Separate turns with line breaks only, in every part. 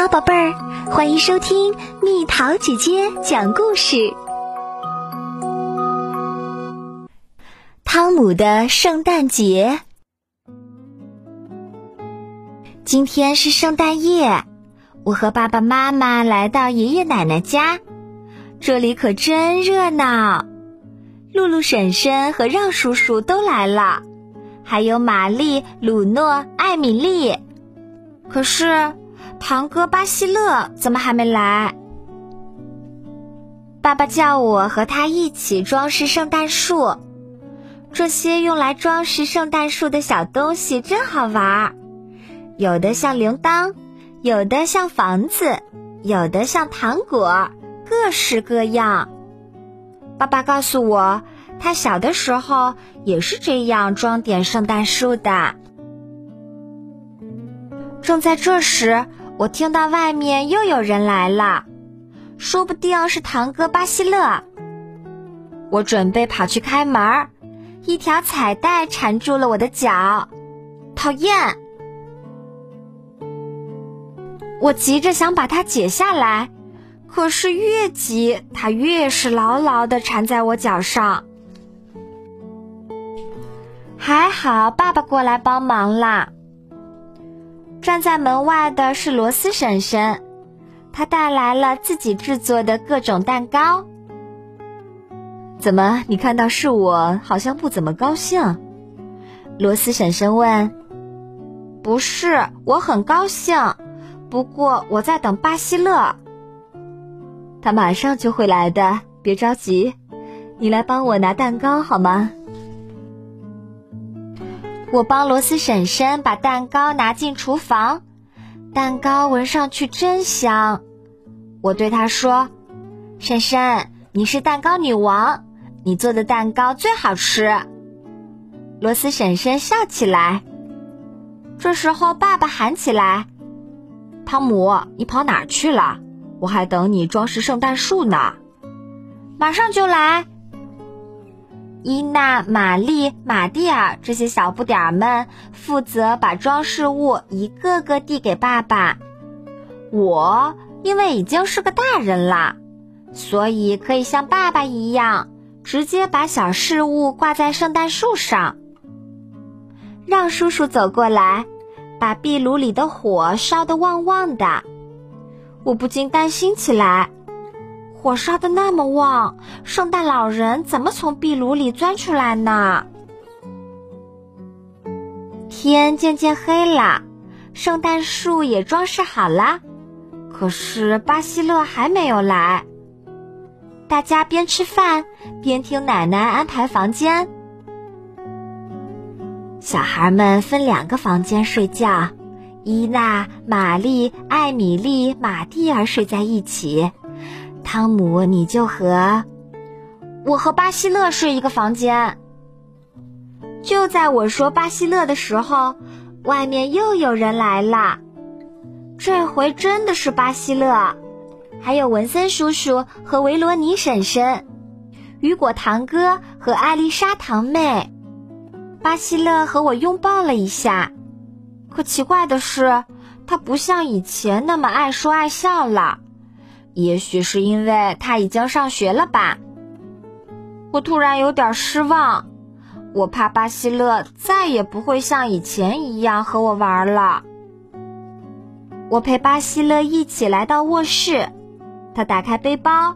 好，宝贝儿，欢迎收听蜜桃姐姐讲故事。汤姆的圣诞节，今天是圣诞夜，我和爸爸妈妈来到爷爷奶奶家，这里可真热闹。露露婶婶和让叔叔都来了，还有玛丽、鲁诺、艾米丽。可是。堂哥巴西勒怎么还没来？爸爸叫我和他一起装饰圣诞树。这些用来装饰圣诞树的小东西真好玩儿，有的像铃铛，有的像房子，有的像糖果，各式各样。爸爸告诉我，他小的时候也是这样装点圣诞树的。正在这时。我听到外面又有人来了，说不定是堂哥巴西勒。我准备跑去开门，一条彩带缠住了我的脚，讨厌！我急着想把它解下来，可是越急，它越是牢牢的缠在我脚上。还好爸爸过来帮忙啦。站在门外的是罗斯婶婶，她带来了自己制作的各种蛋糕。怎么，你看到是我，好像不怎么高兴？罗斯婶婶问。不是，我很高兴，不过我在等巴西勒。他马上就会来的，别着急，你来帮我拿蛋糕好吗？我帮罗斯婶婶把蛋糕拿进厨房，蛋糕闻上去真香。我对她说：“婶婶，你是蛋糕女王，你做的蛋糕最好吃。”罗斯婶婶笑起来。这时候，爸爸喊起来：“汤姆，你跑哪儿去了？我还等你装饰圣诞树呢，马上就来。”伊娜、玛丽、玛蒂尔这些小不点儿们负责把装饰物一个个递给爸爸。我因为已经是个大人了，所以可以像爸爸一样，直接把小饰物挂在圣诞树上。让叔叔走过来，把壁炉里的火烧得旺旺的，我不禁担心起来。火烧的那么旺，圣诞老人怎么从壁炉里钻出来呢？天渐渐黑了，圣诞树也装饰好了，可是巴西勒还没有来。大家边吃饭边听奶奶安排房间。小孩们分两个房间睡觉，伊娜、玛丽、艾米丽、玛蒂尔睡在一起。汤姆，你就和我和巴西勒睡一个房间。就在我说巴西勒的时候，外面又有人来了。这回真的是巴西勒，还有文森叔叔和维罗尼婶婶，雨果堂哥和艾丽莎堂妹。巴西勒和我拥抱了一下，可奇怪的是，他不像以前那么爱说爱笑了。也许是因为他已经上学了吧。我突然有点失望，我怕巴西勒再也不会像以前一样和我玩了。我陪巴西勒一起来到卧室，他打开背包，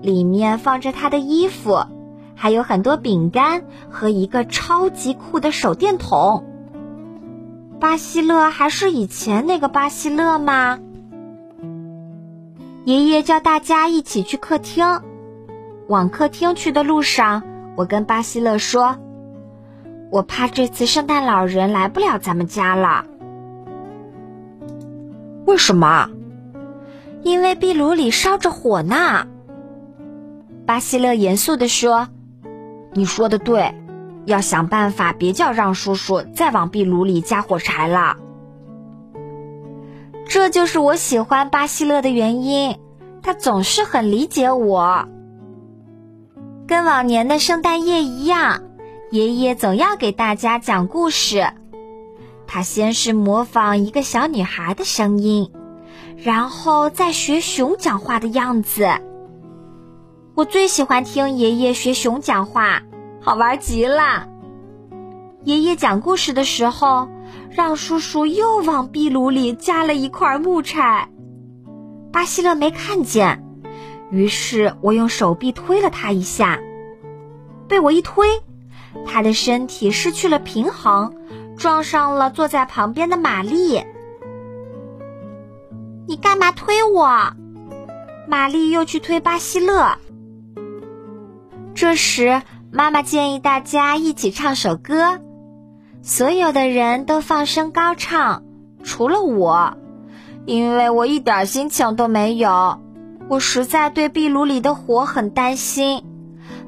里面放着他的衣服，还有很多饼干和一个超级酷的手电筒。巴西勒还是以前那个巴西勒吗？爷爷叫大家一起去客厅。往客厅去的路上，我跟巴西勒说：“我怕这次圣诞老人来不了咱们家了。”
为什么？
因为壁炉里烧着火呢。巴西勒严肃地说：“
你说的对，要想办法别叫让叔叔再往壁炉里加火柴了。”
这就是我喜欢巴西勒的原因，他总是很理解我。跟往年的圣诞夜一样，爷爷总要给大家讲故事。他先是模仿一个小女孩的声音，然后再学熊讲话的样子。我最喜欢听爷爷学熊讲话，好玩极了。爷爷讲故事的时候，让叔叔又往壁炉里加了一块木柴。巴西勒没看见，于是我用手臂推了他一下，被我一推，他的身体失去了平衡，撞上了坐在旁边的玛丽。你干嘛推我？玛丽又去推巴西勒。这时，妈妈建议大家一起唱首歌。所有的人都放声高唱，除了我，因为我一点心情都没有。我实在对壁炉里的火很担心，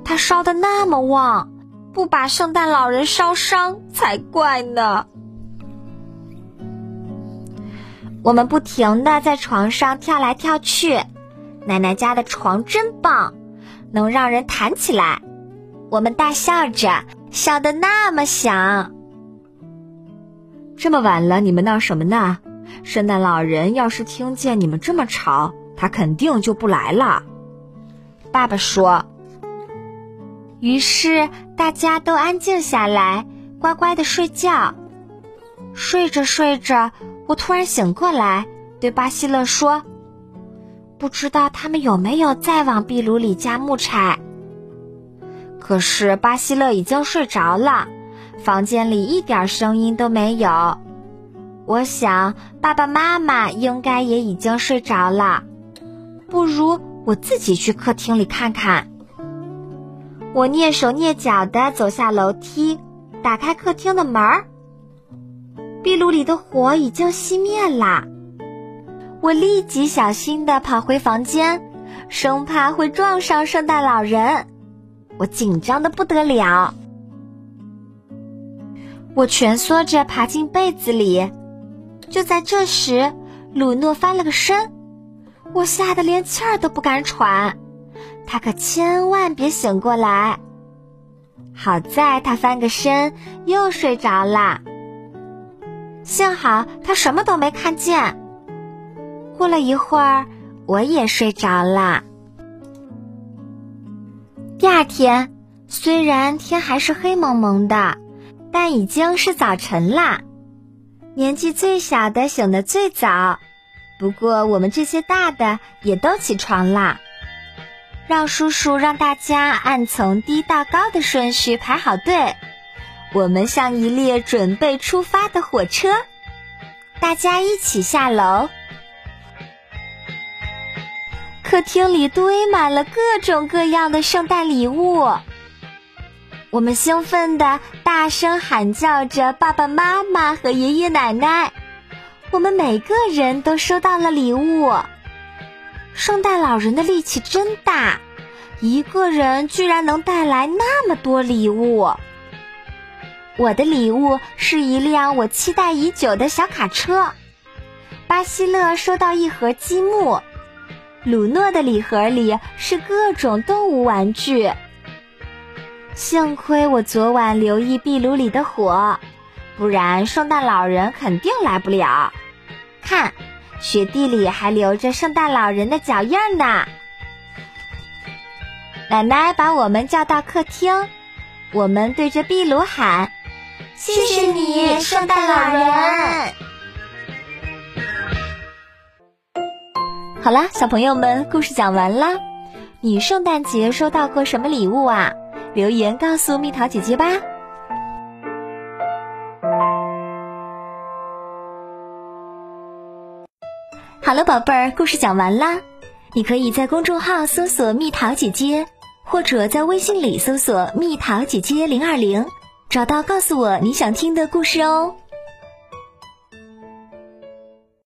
它烧得那么旺，不把圣诞老人烧伤才怪呢。我们不停地在床上跳来跳去，奶奶家的床真棒，能让人弹起来。我们大笑着，笑得那么响。
这么晚了，你们闹什么呢？圣诞老人要是听见你们这么吵，他肯定就不来了。
爸爸说。于是大家都安静下来，乖乖的睡觉。睡着睡着，我突然醒过来，对巴西勒说：“不知道他们有没有再往壁炉里加木柴。”可是巴西勒已经睡着了。房间里一点声音都没有，我想爸爸妈妈应该也已经睡着了。不如我自己去客厅里看看。我蹑手蹑脚地走下楼梯，打开客厅的门儿。壁炉里的火已经熄灭了。我立即小心地跑回房间，生怕会撞上圣诞老人。我紧张的不得了。我蜷缩着爬进被子里，就在这时，鲁诺翻了个身，我吓得连气儿都不敢喘。他可千万别醒过来。好在他翻个身又睡着了，幸好他什么都没看见。过了一会儿，我也睡着了。第二天，虽然天还是黑蒙蒙的。但已经是早晨啦，年纪最小的醒得最早，不过我们这些大的也都起床啦。让叔叔让大家按从低到高的顺序排好队，我们像一列准备出发的火车，大家一起下楼。客厅里堆满了各种各样的圣诞礼物。我们兴奋地大声喊叫着爸爸妈妈和爷爷奶奶，我们每个人都收到了礼物。圣诞老人的力气真大，一个人居然能带来那么多礼物。我的礼物是一辆我期待已久的小卡车，巴西勒收到一盒积木，鲁诺的礼盒里是各种动物玩具。幸亏我昨晚留意壁炉里的火，不然圣诞老人肯定来不了。看，雪地里还留着圣诞老人的脚印呢。奶奶把我们叫到客厅，我们对着壁炉喊：“谢谢你，圣诞老人。”好啦，小朋友们，故事讲完啦。你圣诞节收到过什么礼物啊？留言告诉蜜桃姐姐吧。好了，宝贝儿，故事讲完啦。你可以在公众号搜索“蜜桃姐姐”，或者在微信里搜索“蜜桃姐姐零二零”，找到告诉我你想听的故事哦。